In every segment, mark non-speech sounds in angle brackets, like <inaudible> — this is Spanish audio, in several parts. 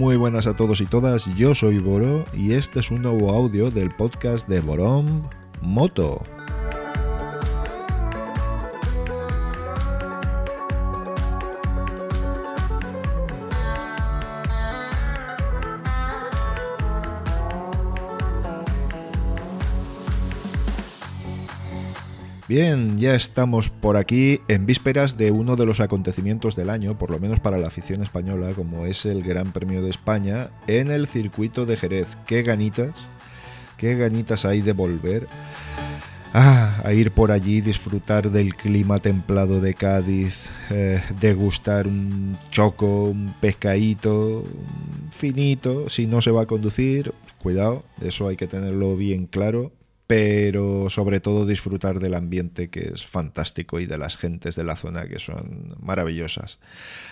Muy buenas a todos y todas. Yo soy Boro y este es un nuevo audio del podcast de Borom Moto. Bien, ya estamos por aquí en vísperas de uno de los acontecimientos del año, por lo menos para la afición española, como es el Gran Premio de España en el circuito de Jerez. Qué ganitas, qué ganitas hay de volver ah, a ir por allí, disfrutar del clima templado de Cádiz, eh, degustar un choco, un pescadito finito. Si no se va a conducir, cuidado, eso hay que tenerlo bien claro pero sobre todo disfrutar del ambiente que es fantástico y de las gentes de la zona que son maravillosas.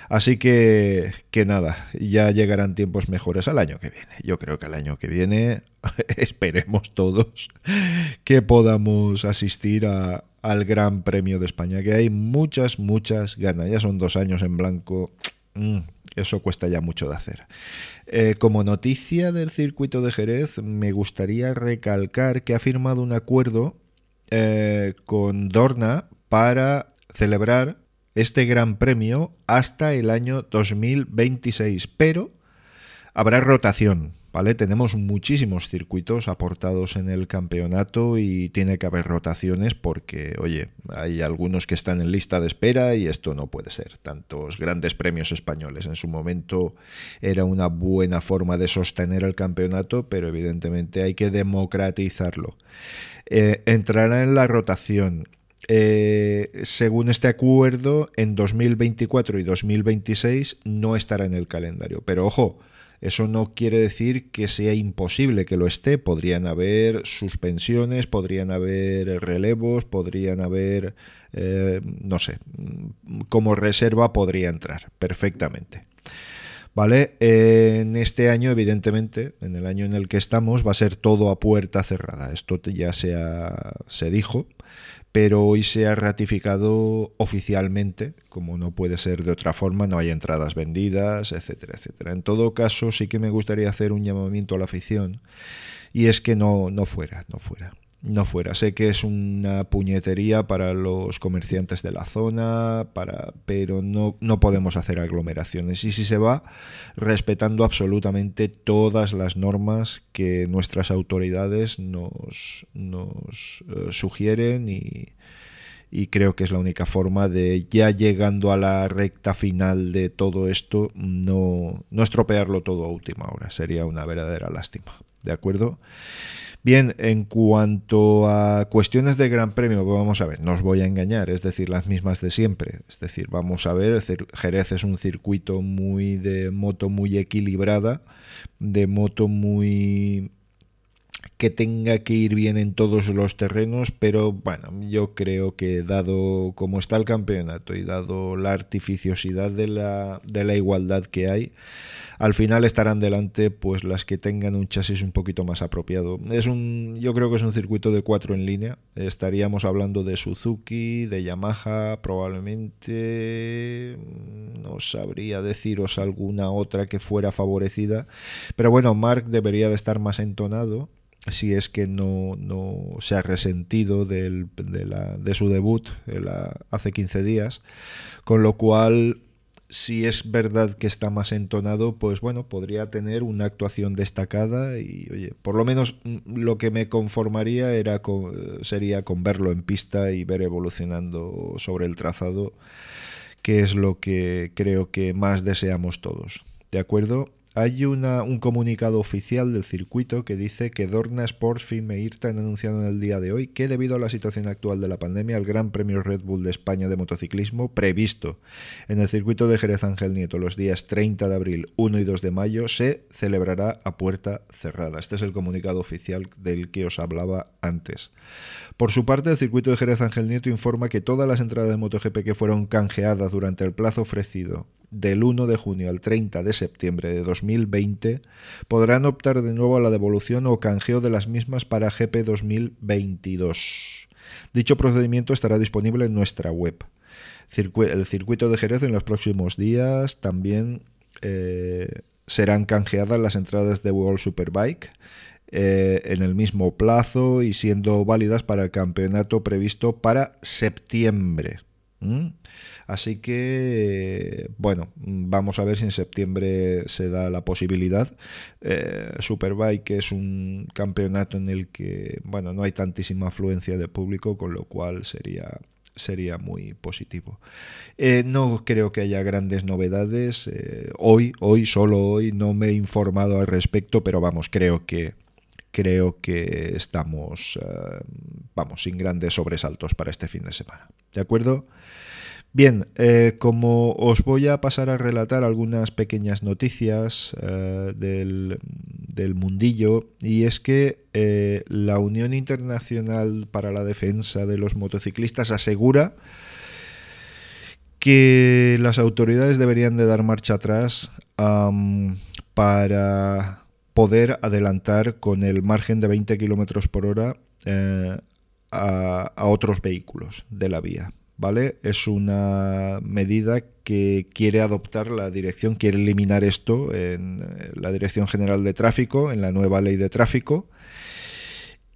Así que, que nada, ya llegarán tiempos mejores al año que viene. Yo creo que al año que viene <laughs> esperemos todos que podamos asistir a, al Gran Premio de España, que hay muchas, muchas ganas. Ya son dos años en blanco. Mm, eso cuesta ya mucho de hacer. Eh, como noticia del circuito de Jerez, me gustaría recalcar que ha firmado un acuerdo eh, con Dorna para celebrar este gran premio hasta el año 2026, pero habrá rotación. Tenemos muchísimos circuitos aportados en el campeonato y tiene que haber rotaciones porque, oye, hay algunos que están en lista de espera y esto no puede ser. Tantos grandes premios españoles en su momento era una buena forma de sostener el campeonato, pero evidentemente hay que democratizarlo. Eh, entrará en la rotación. Eh, según este acuerdo, en 2024 y 2026 no estará en el calendario. Pero ojo, eso no quiere decir que sea imposible que lo esté. Podrían haber suspensiones, podrían haber relevos, podrían haber, eh, no sé, como reserva podría entrar perfectamente. ¿Vale? en este año, evidentemente, en el año en el que estamos, va a ser todo a puerta cerrada. Esto ya se, se dijo pero hoy se ha ratificado oficialmente, como no puede ser de otra forma, no hay entradas vendidas, etcétera, etcétera. En todo caso, sí que me gustaría hacer un llamamiento a la afición y es que no, no fuera, no fuera no fuera. Sé que es una puñetería para los comerciantes de la zona, para, pero no, no podemos hacer aglomeraciones. Y si se va, respetando absolutamente todas las normas que nuestras autoridades nos, nos eh, sugieren y, y creo que es la única forma de, ya llegando a la recta final de todo esto, no, no estropearlo todo a última hora. Sería una verdadera lástima. ¿De acuerdo? Bien, en cuanto a cuestiones de Gran Premio, vamos a ver, no os voy a engañar, es decir, las mismas de siempre. Es decir, vamos a ver, Jerez es un circuito muy de moto muy equilibrada, de moto muy que tenga que ir bien en todos los terrenos, pero bueno, yo creo que dado como está el campeonato y dado la artificiosidad de la, de la igualdad que hay, al final estarán delante pues las que tengan un chasis un poquito más apropiado. Es un, yo creo que es un circuito de cuatro en línea. Estaríamos hablando de Suzuki, de Yamaha, probablemente no sabría deciros alguna otra que fuera favorecida, pero bueno, Mark debería de estar más entonado si es que no, no se ha resentido de, la, de, su debut hace 15 días, con lo cual si es verdad que está más entonado, pues bueno, podría tener una actuación destacada y oye, por lo menos lo que me conformaría era sería con verlo en pista y ver evolucionando sobre el trazado, que es lo que creo que más deseamos todos. ¿De acuerdo? Hay un comunicado oficial del circuito que dice que Dorna Sportfilm e IRTA han anunciado en el día de hoy que debido a la situación actual de la pandemia, el Gran Premio Red Bull de España de motociclismo previsto en el circuito de Jerez Ángel Nieto los días 30 de abril, 1 y 2 de mayo se celebrará a puerta cerrada. Este es el comunicado oficial del que os hablaba antes. Por su parte, el circuito de Jerez Ángel Nieto informa que todas las entradas de MotoGP que fueron canjeadas durante el plazo ofrecido del 1 de junio al 30 de septiembre de 2020 podrán optar de nuevo a la devolución o canjeo de las mismas para GP 2022. Dicho procedimiento estará disponible en nuestra web. El circuito de Jerez en los próximos días también eh, serán canjeadas las entradas de World Superbike eh, en el mismo plazo y siendo válidas para el campeonato previsto para septiembre. Así que, bueno, vamos a ver si en septiembre se da la posibilidad. Eh, Superbike es un campeonato en el que, bueno, no hay tantísima afluencia de público, con lo cual sería sería muy positivo. Eh, no creo que haya grandes novedades. Eh, hoy, hoy, solo hoy, no me he informado al respecto, pero vamos, creo que creo que estamos, vamos, sin grandes sobresaltos para este fin de semana. ¿De acuerdo? Bien, eh, como os voy a pasar a relatar algunas pequeñas noticias eh, del, mundillo, y es que eh, la Unión Internacional para la Defensa de los Motociclistas asegura que las autoridades deberían de dar marcha atrás para poder adelantar con el margen de 20 km por hora a otros vehículos de la vía. ¿Vale? Es una medida que quiere adoptar la dirección, quiere eliminar esto en eh, la Dirección General de Tráfico, en la nueva ley de tráfico.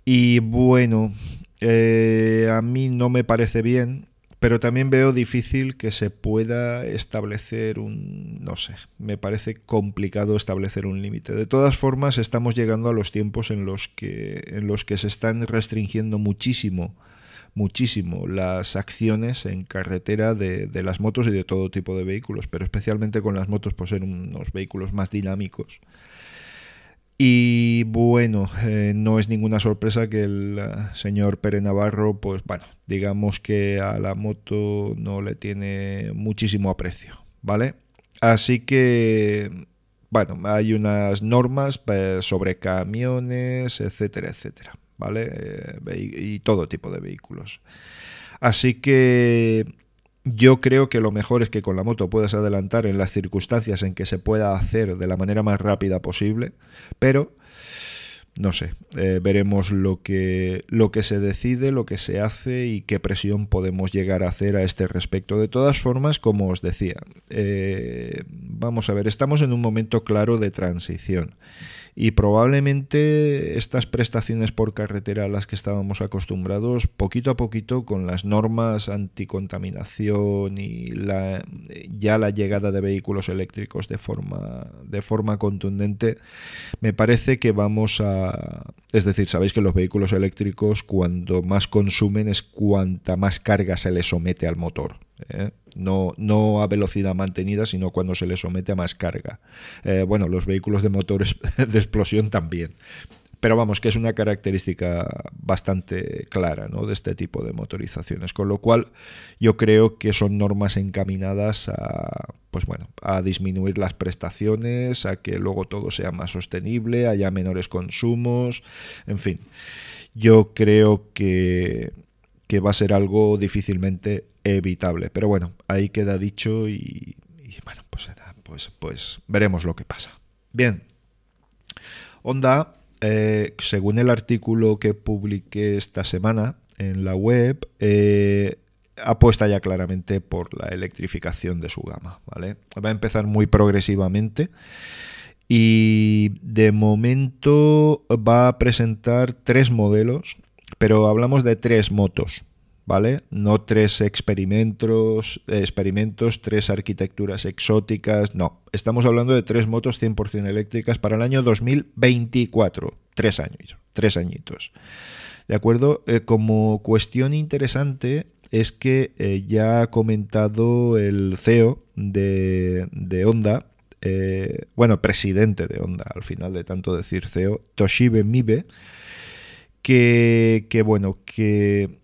Y bueno, eh, a mí no me parece bien, pero también veo difícil que se pueda establecer un, no sé, me parece complicado establecer un límite. De todas formas, estamos llegando a los tiempos en los que, en los que se están restringiendo muchísimo muchísimo las acciones en carretera de, las motos y de todo tipo de vehículos, pero especialmente con las motos por ser unos vehículos más dinámicos. Y bueno, eh, no es ninguna sorpresa que el eh, señor Pérez Navarro, pues bueno, digamos que a la moto no le tiene muchísimo aprecio, ¿vale? Así que, bueno, hay unas normas pues, sobre camiones, etcétera, etcétera. ¿Vale? Eh, y todo tipo de vehículos. Así que yo creo que lo mejor es que con la moto puedas adelantar en las circunstancias en que se pueda hacer de la manera más rápida posible, pero no sé, eh, veremos lo que, lo que se decide, lo que se hace y qué presión podemos llegar a hacer a este respecto. De todas formas, como os decía, eh, vamos a ver, estamos en un momento claro de transición y probablemente estas prestaciones por carretera a las que estábamos acostumbrados, poquito a poquito con las normas anticontaminación y la, ya la llegada de vehículos eléctricos de forma, de forma contundente, me parece que vamos a... Es decir, sabéis que los vehículos eléctricos cuando más consumen es cuanta más carga se le somete al motor. ¿eh? No, no a velocidad mantenida, sino cuando se le somete a más carga. Eh, bueno, los vehículos de motores <laughs> de explosión también. Pero vamos, que es una característica bastante clara ¿no? de este tipo de motorizaciones. Con lo cual, yo creo que son normas encaminadas a, pues bueno, a disminuir las prestaciones, a que luego todo sea más sostenible, haya menores consumos, en fin. Yo creo que que va a ser algo difícilmente evitable. Pero bueno, ahí queda dicho y, bueno, pues, pues, pues, veremos lo que pasa. Bien, Honda, eh, según el artículo que publiqué esta semana en la web, eh, apuesta ya claramente por la electrificación de su gama. ¿vale? Va a empezar muy progresivamente. Y de momento va a presentar tres modelos pero hablamos de tres motos, ¿vale? No tres experimentos, experimentos, tres arquitecturas exóticas, no. Estamos hablando de tres motos 100% eléctricas para el año 2024. Tres años, tres añitos. ¿De acuerdo? Eh, como cuestión interesante es que eh, ya ha comentado el CEO de, Honda eh, bueno, presidente de Honda, al final de tanto decir CEO, Toshibe Mibe, que, bueno, que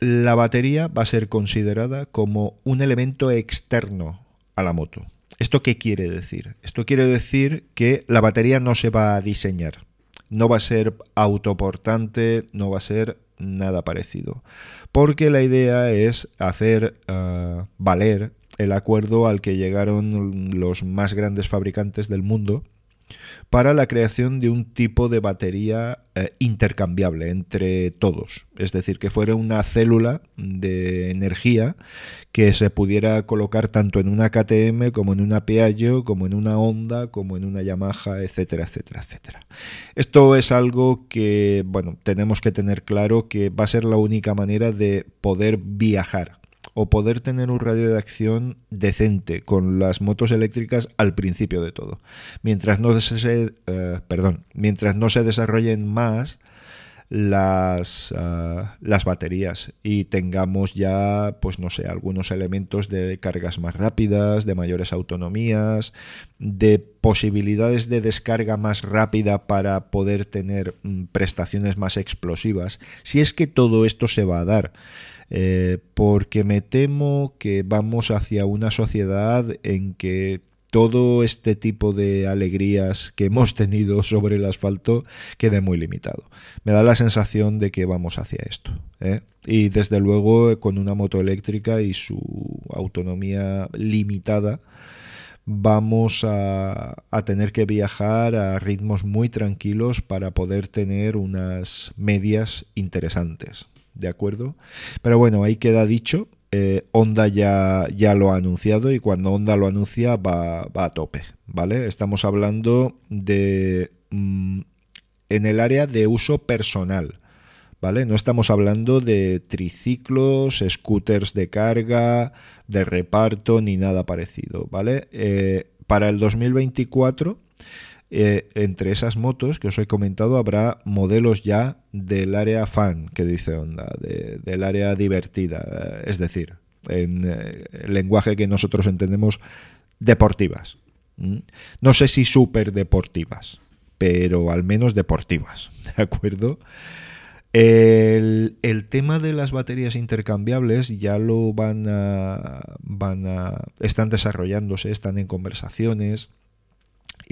la batería va a ser considerada como un elemento externo a la moto. ¿Esto qué quiere decir? Esto quiere decir que la batería no se va a diseñar, no va a ser autoportante, no va a ser nada parecido. Porque la idea es hacer uh, valer el acuerdo al que llegaron los más grandes fabricantes del mundo para la creación de un tipo de batería eh, intercambiable entre todos. Es decir, que fuera una célula de energía que se pudiera colocar tanto en una KTM como en una Piaggio, como en una Honda, como en una Yamaha, etcétera, etcétera, etcétera. Esto es algo que, bueno, tenemos que tener claro que va a ser la única manera de poder viajar o poder tener un radio de acción decente con las motos eléctricas al principio de todo. Mientras no se, eh, desarrollen más las, eh, las baterías y tengamos ya, pues no sé, algunos elementos de cargas más rápidas, de mayores autonomías, de posibilidades de descarga más rápida para poder tener mm, prestaciones más explosivas. Si es que todo esto se va a dar. Eh, porque me temo que vamos hacia una sociedad en que todo este tipo de alegrías que hemos <laughs> tenido sobre el asfalto quede muy limitado. Me da la sensación de que vamos hacia esto. ¿eh? Y desde luego con una moto eléctrica y su autonomía limitada, vamos a, a, tener que viajar a ritmos muy tranquilos para poder tener unas medias interesantes. ¿De acuerdo? Pero bueno, ahí queda dicho. Eh, Honda ya, ya lo ha anunciado y cuando Honda lo anuncia va, a tope, ¿vale? Estamos hablando de... Mm, en el área de uso personal, ¿vale? No estamos hablando de triciclos, scooters de carga, de reparto, ni nada parecido, ¿vale? Eh, para el 2024 eh, entre esas motos que os he comentado habrá modelos ya del área fan, que dice Honda, del área divertida, eh, es decir, en eh, el lenguaje que nosotros entendemos, deportivas. No sé si súper deportivas, pero al menos deportivas, <laughs> ¿de acuerdo? El, el, tema de las baterías intercambiables ya lo van a, van a. están desarrollándose, están en conversaciones.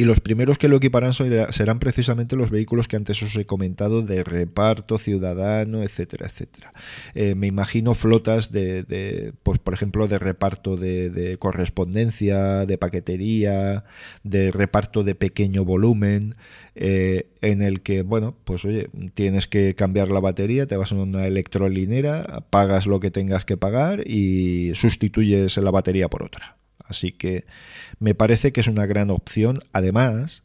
Y los primeros que lo equiparán serán precisamente los vehículos que antes os he comentado de reparto ciudadano, etcétera, etcétera. Eh, me imagino flotas de, pues por ejemplo, de reparto de, correspondencia, de paquetería, de reparto de pequeño volumen, eh, en el que, bueno, pues oye, tienes que cambiar la batería, te vas a una electrolinera, pagas lo que tengas que pagar y sustituyes la batería por otra. Así que me parece que es una gran opción. Además,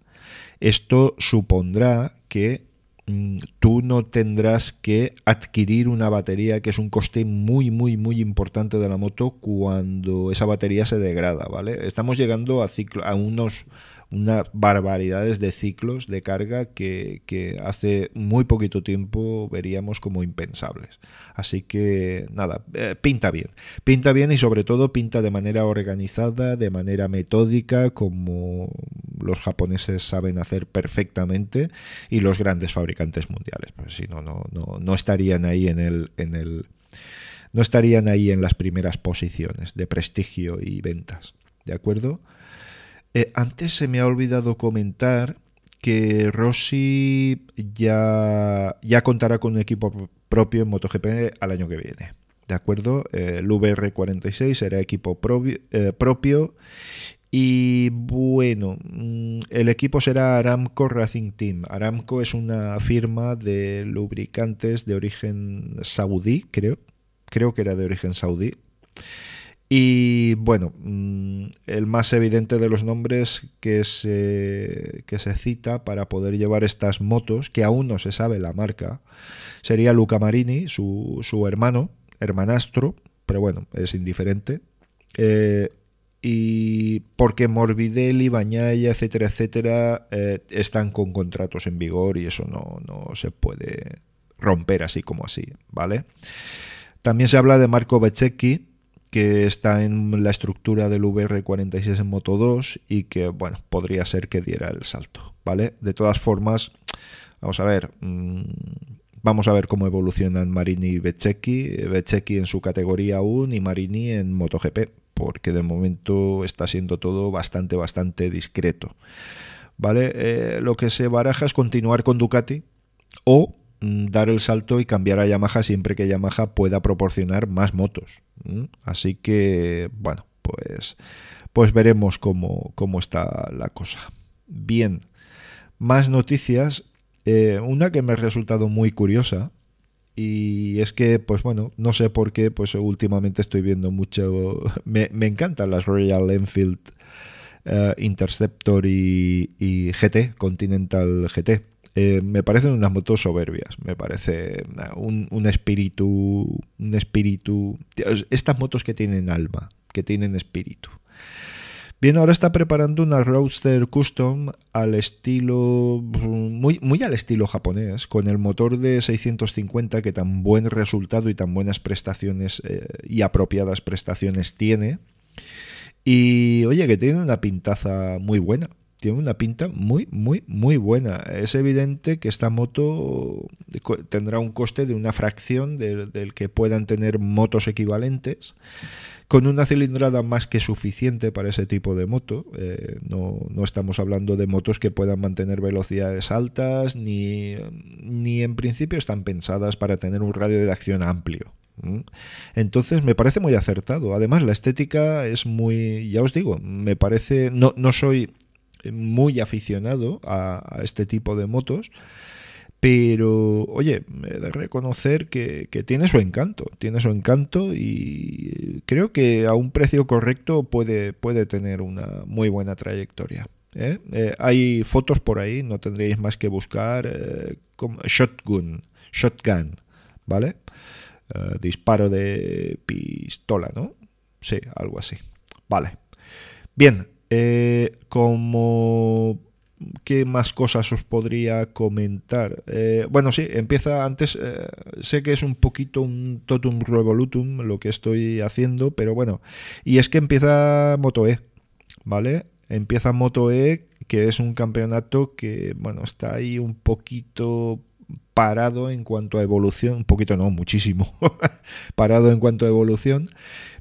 esto supondrá que mm, tú no tendrás que adquirir una batería que es un coste muy muy muy importante de la moto cuando esa batería se degrada, ¿vale? Estamos llegando a, ciclo, a unos unas barbaridades de ciclos de carga que, hace muy poquito tiempo veríamos como impensables. Así que nada, eh, pinta bien. Pinta bien y sobre todo pinta de manera organizada, de manera metódica, como los japoneses saben hacer perfectamente y los grandes fabricantes mundiales. Pues si no, no, no, no estarían ahí en el, en el no estarían ahí en las primeras posiciones de prestigio y ventas. ¿De acuerdo? Eh, antes se me ha olvidado comentar que Rossi ya, ya contará con un equipo propio en MotoGP al año que viene. ¿De acuerdo? El VR46 será equipo eh, propio. Y bueno, mm, el equipo será Aramco Racing Team. Aramco es una firma de lubricantes de origen saudí, creo. Creo que era de origen saudí. Y bueno, mm, el más evidente de los nombres que se, que se cita para poder llevar estas motos, que aún no se sabe la marca, sería Luca Marini, su, su hermano, hermanastro, pero bueno, es indiferente. Eh, y porque Morbidelli, Bañaya, etcétera, etcétera, eh, están con contratos en vigor y eso no, no se puede romper así como así, ¿vale? También se habla de Marco Beccecchi, que está en la estructura del VR46 en Moto 2 y que, bueno, podría ser que diera el salto, ¿vale? De todas formas, vamos a ver, mm, vamos a ver cómo evolucionan Marini y Bececchi, Bececchi en su categoría aún y Marini en MotoGP, porque de momento está siendo todo bastante, bastante discreto, ¿vale? Eh, lo que se baraja es continuar con Ducati o dar el salto y cambiar a Yamaha siempre que Yamaha pueda proporcionar más motos. Así que, bueno, pues, pues veremos cómo, cómo está la cosa. Bien, más noticias. Eh, una que me ha resultado muy curiosa y es que, pues bueno, no sé por qué, pues últimamente estoy viendo mucho... <laughs> Me, encantan las Royal Enfield eh, Interceptor y, y GT, Continental GT eh, me parecen unas motos soberbias, me parece un, espíritu, un espíritu, estas motos que tienen alma, que tienen espíritu. Bien, ahora está preparando una Roadster Custom al estilo, muy, muy al estilo japonés, con el motor de 650 que tan buen resultado y tan buenas prestaciones eh, y apropiadas prestaciones tiene. Y oye, que tiene una pintaza muy buena tiene una pinta muy, muy, muy buena. Es evidente que esta moto tendrá un coste de una fracción del, que puedan tener motos equivalentes, con una cilindrada más que suficiente para ese tipo de moto. Eh, no, estamos hablando de motos que puedan mantener velocidades altas, ni, ni en principio están pensadas para tener un radio de acción amplio. Entonces me parece muy acertado. Además, la estética es muy, ya os digo, me parece, no, no soy muy aficionado a, este tipo de motos. Pero, oye, he de reconocer que, tiene su encanto, tiene su encanto y creo que a un precio correcto puede, puede tener una muy buena trayectoria. ¿eh? Eh, hay fotos por ahí, no tendréis más que buscar eh, como shotgun, shotgun, ¿vale? disparo de pistola, ¿no? Sí, algo así. Vale. Bien, eh, como ¿Qué más cosas os podría comentar? Eh, bueno, sí, empieza antes. Eh, sé que es un poquito un totum revolutum lo que estoy haciendo, pero bueno. Y es que empieza Moto E, ¿vale? Empieza Moto E, que es un campeonato que, bueno, está ahí un poquito parado en cuanto a evolución. Un poquito, no, muchísimo. <laughs> parado en cuanto a evolución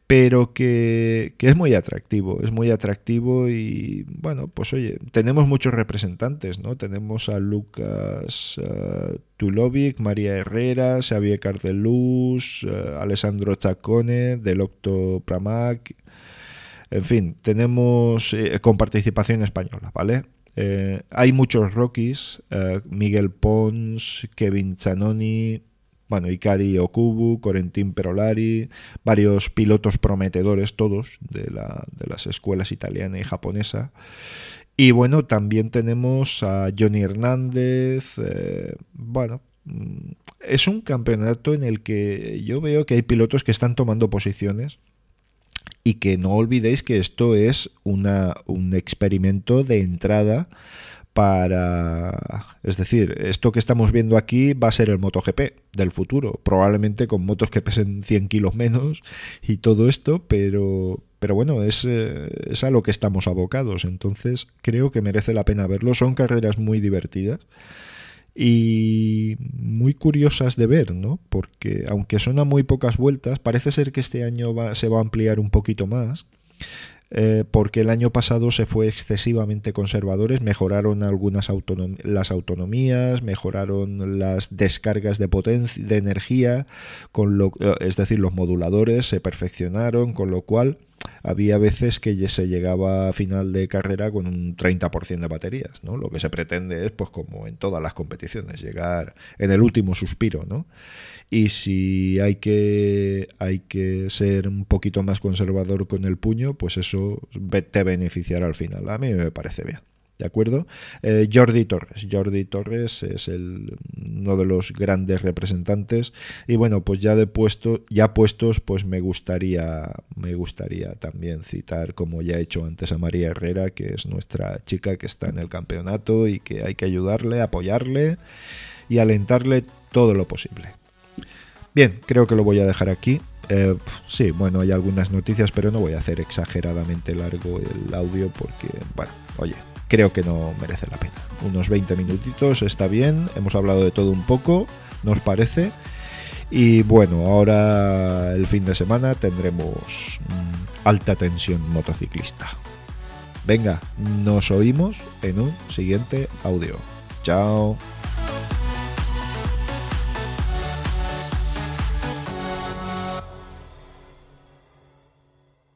pero que, es muy atractivo, es muy atractivo y bueno, pues oye, tenemos muchos representantes, ¿no? Tenemos a Lucas uh, Tulovic, María Herrera, Xavier Cardeluz, uh, Alessandro Chacone, Delocto Pramac, en fin, tenemos eh, con participación española, ¿vale? Eh, hay muchos Rockies, Miguel Pons, Kevin Zanoni, bueno, Ikari Okubu, Corentin Perolari, varios pilotos prometedores, todos de, las escuelas italiana y japonesa. Y bueno, también tenemos a Johnny Hernández. Eh, bueno, mm, es un campeonato en el que yo veo que hay pilotos que están tomando posiciones y que no olvidéis que esto es una, un experimento de entrada para... Es decir, esto que estamos viendo aquí va a ser el MotoGP del futuro, probablemente con motos que pesen 100 kilos menos y todo esto, pero, pero bueno, es, eh, es a lo que estamos abocados, entonces creo que merece la pena verlo. Son carreras muy divertidas y muy curiosas de ver, ¿no? Porque aunque son a muy pocas vueltas, parece ser que este año se va a ampliar un poquito más. Eh, porque el año pasado se fue excesivamente conservadores, mejoraron algunas las autonomías, mejoraron las descargas de de energía, con lo, eh, es decir, los moduladores se perfeccionaron, con lo cual había veces que se llegaba a final de carrera con un 30% de baterías, ¿no? Lo que se pretende es, pues como en todas las competiciones, llegar en el último suspiro, ¿no? y si hay que, hay que ser un poquito más conservador con el puño, pues eso te beneficiará al final. A mí me parece bien. ¿De acuerdo? Eh, Jordi Torres. Jordi Torres es el, uno de los grandes representantes. Y bueno, pues ya de puesto, ya puestos, pues me gustaría, me gustaría también citar, como ya he hecho antes, a María Herrera, que es nuestra chica que está en el campeonato y que hay que ayudarle, apoyarle y alentarle todo lo posible. Bien, creo que lo voy a dejar aquí. Eh, sí, bueno, hay algunas noticias, pero no voy a hacer exageradamente largo el audio porque, bueno, oye, creo que no merece la pena. Unos 20 minutitos está bien, hemos hablado de todo un poco, ¿nos parece? Y bueno, ahora el fin de semana tendremos mm, alta tensión motociclista. Venga, nos oímos en un siguiente audio. Chao.